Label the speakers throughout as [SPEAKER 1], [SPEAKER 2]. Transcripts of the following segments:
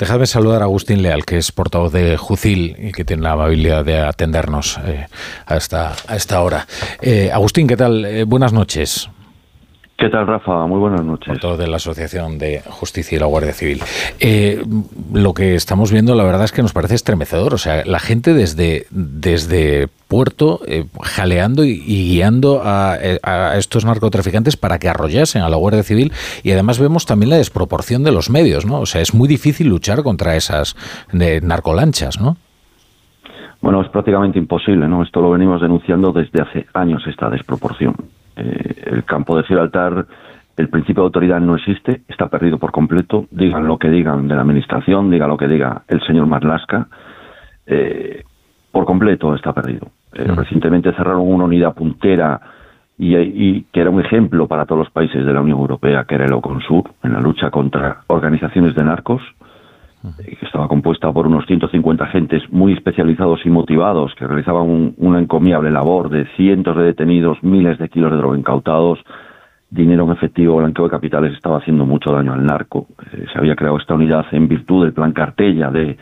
[SPEAKER 1] dejadme saludar a Agustín Leal, que es portavoz de Jucil y que tiene la amabilidad de atendernos eh, a, esta, a esta hora. Eh, Agustín, ¿qué tal? Eh, buenas noches.
[SPEAKER 2] ¿Qué tal, Rafa? Muy buenas noches.
[SPEAKER 1] Todo de la Asociación de Justicia y la Guardia Civil. Eh, lo que estamos viendo, la verdad es que nos parece estremecedor. O sea, la gente desde, desde Puerto eh, jaleando y, guiando eh, a, estos narcotraficantes para que arrollasen a la Guardia Civil. Y además vemos también la desproporción de los medios, ¿no? O sea, es muy difícil luchar contra esas narcolanchas, ¿no?
[SPEAKER 2] Bueno, es prácticamente imposible, ¿no? Esto lo venimos denunciando desde hace años, esta desproporción. Eh, el campo de Gibraltar, el principio de autoridad no existe, está perdido por completo. Digan lo que digan de la administración, diga lo que diga el señor Marlaska, eh, por completo está perdido. Eh. Recientemente cerraron una unidad puntera y, que era un ejemplo para todos los países de la Unión Europea, que era el Oconsur, en la lucha contra organizaciones de narcos que estaba compuesta por unos 150 agentes muy especializados y motivados que realizaban una encomiable labor de cientos de detenidos, miles de kilos de droga incautados, dinero en efectivo, blanqueo de capitales, estaba haciendo mucho daño al narco. Eh, se había creado esta unidad en virtud del plan Cartella de,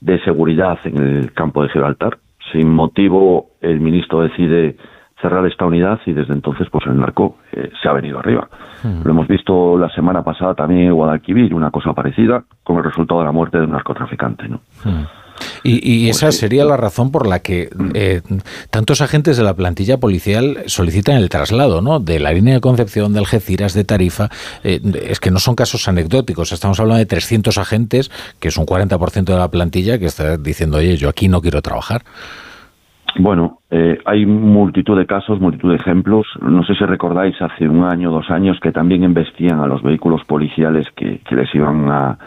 [SPEAKER 2] de seguridad en el campo de Gibraltar. Sin motivo, el ministro decide cerrar esta unidad y desde entonces pues el narco eh, se ha venido arriba. Hmm. Lo hemos visto la semana pasada también en Guadalquivir, una cosa parecida, con el resultado de la muerte de un narcotraficante. ¿no?
[SPEAKER 1] Hmm. Y, pues esa sería la razón por la que eh, tantos agentes de la plantilla policial solicitan el traslado, ¿no? De la línea de Concepción, de Algeciras, de Tarifa. Eh, es que no son casos anecdóticos. Estamos hablando de 300 agentes, que es un 40% de la plantilla, que está diciendo, oye, yo aquí no quiero trabajar.
[SPEAKER 2] Bueno, eh, hay multitud de casos, multitud de ejemplos. No sé si recordáis hace un año, dos años, que también investían a los vehículos policiales que, les iban a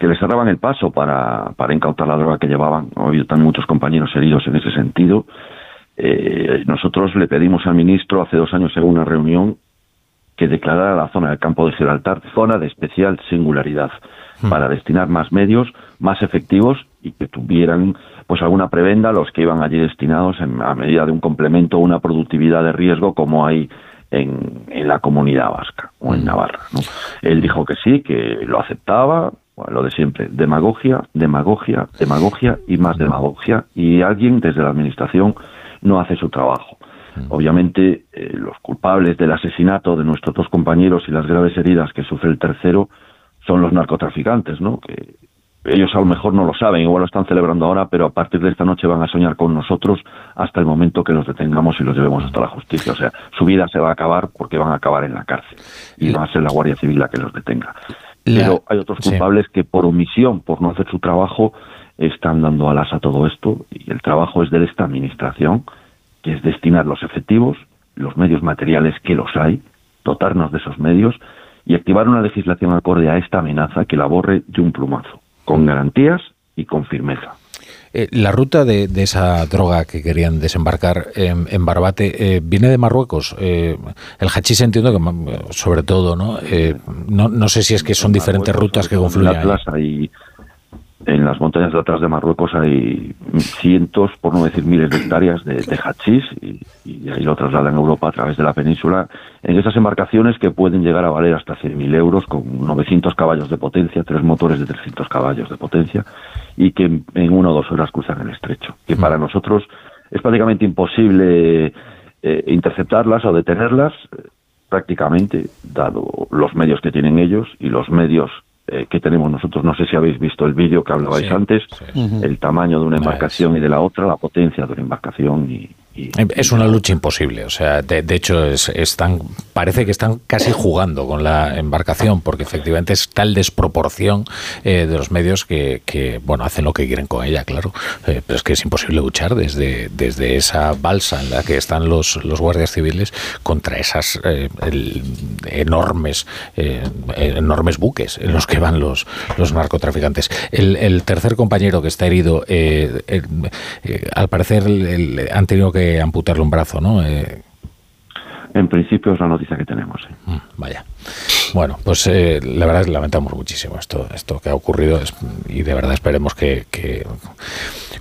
[SPEAKER 2] que les cerraban el paso para, para incautar la droga que llevaban. Hoy están muchos compañeros heridos en ese sentido. Eh, nosotros le pedimos al ministro hace dos años en una reunión que declarara la zona del campo de Gibraltar zona de especial singularidad hmm. para destinar más medios, más efectivos y que tuvieran pues alguna prebenda los que iban allí destinados en, a medida de un complemento una productividad de riesgo como hay en, en la comunidad vasca o en mm. Navarra. ¿no? Él dijo que sí, que lo aceptaba, lo de siempre, demagogia, demagogia, demagogia y más demagogia, y alguien desde la Administración no hace su trabajo. Obviamente, eh, los culpables del asesinato de nuestros dos compañeros y las graves heridas que sufre el tercero son los narcotraficantes, ¿no? Que ellos a lo mejor no lo saben, igual lo están celebrando ahora, pero a partir de esta noche van a soñar con nosotros hasta el momento que los detengamos y los llevemos hasta la justicia. O sea, su vida se va a acabar porque van a acabar en la cárcel y va a ser la Guardia Civil la que los detenga. Pero hay otros culpables que por omisión, por no hacer su trabajo, están dando alas a todo esto y el trabajo es de esta administración, que es destinar los efectivos, los medios materiales que los hay, dotarnos de esos medios y activar una legislación acorde a esta amenaza que la borre de un plumazo con garantías y con firmeza.
[SPEAKER 1] Eh, la ruta de, esa droga que querían desembarcar en, Barbate eh, viene de Marruecos. Eh, el hachís entiendo que sobre todo, ¿no? ¿no? no? sé si es que son diferentes rutas que confluyen.
[SPEAKER 2] En las montañas de atrás de Marruecos hay cientos, por no decir miles de hectáreas de, de hachís y, ahí lo trasladan a Europa a través de la península en esas embarcaciones que pueden llegar a valer hasta 100.000 euros con 900 caballos de potencia, tres motores de 300 caballos de potencia y que en, una o dos horas cruzan el estrecho. Que para nosotros es prácticamente imposible eh, interceptarlas o detenerlas eh, prácticamente, dado los medios que tienen ellos y los medios eh, que tenemos nosotros. No sé si habéis visto el vídeo que hablabais antes, el tamaño de una embarcación y de la otra, la potencia de una embarcación y,
[SPEAKER 1] Es una lucha imposible, o sea, de, hecho es, están, parece que están casi jugando con la embarcación, porque efectivamente es tal desproporción eh, de los medios que, bueno, hacen lo que quieren con ella, claro, eh, pero es que es imposible luchar desde, desde esa balsa en la que están los, los guardias civiles contra esas eh, enormes, enormes buques en los que van los, los narcotraficantes. El, tercer compañero que está herido, al parecer han tenido que amputarle un brazo, ¿no? Eh,
[SPEAKER 2] en principio es la noticia que tenemos.
[SPEAKER 1] Mm, vaya. Bueno, pues eh, la verdad es que lamentamos muchísimo esto, esto que ha ocurrido y de verdad esperemos que,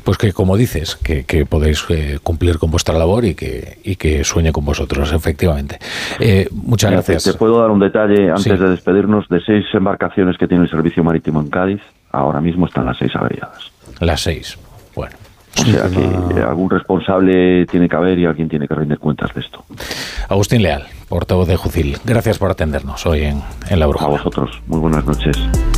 [SPEAKER 1] pues que como dices, que, que podéis eh, cumplir con vuestra labor y que, y que sueñe con vosotros, efectivamente. Eh, muchas gracias.
[SPEAKER 2] Te, puedo dar un detalle antes de despedirnos de seis embarcaciones que tiene el servicio marítimo en Cádiz. Ahora mismo están las seis averiadas.
[SPEAKER 1] Las seis. Bueno.
[SPEAKER 2] O sea que algún responsable tiene que haber y alguien tiene que rendir cuentas de esto.
[SPEAKER 1] Agustín Leal, portavoz de Jucil, gracias por atendernos hoy en, en La Bruja.
[SPEAKER 2] A vosotros, muy buenas noches.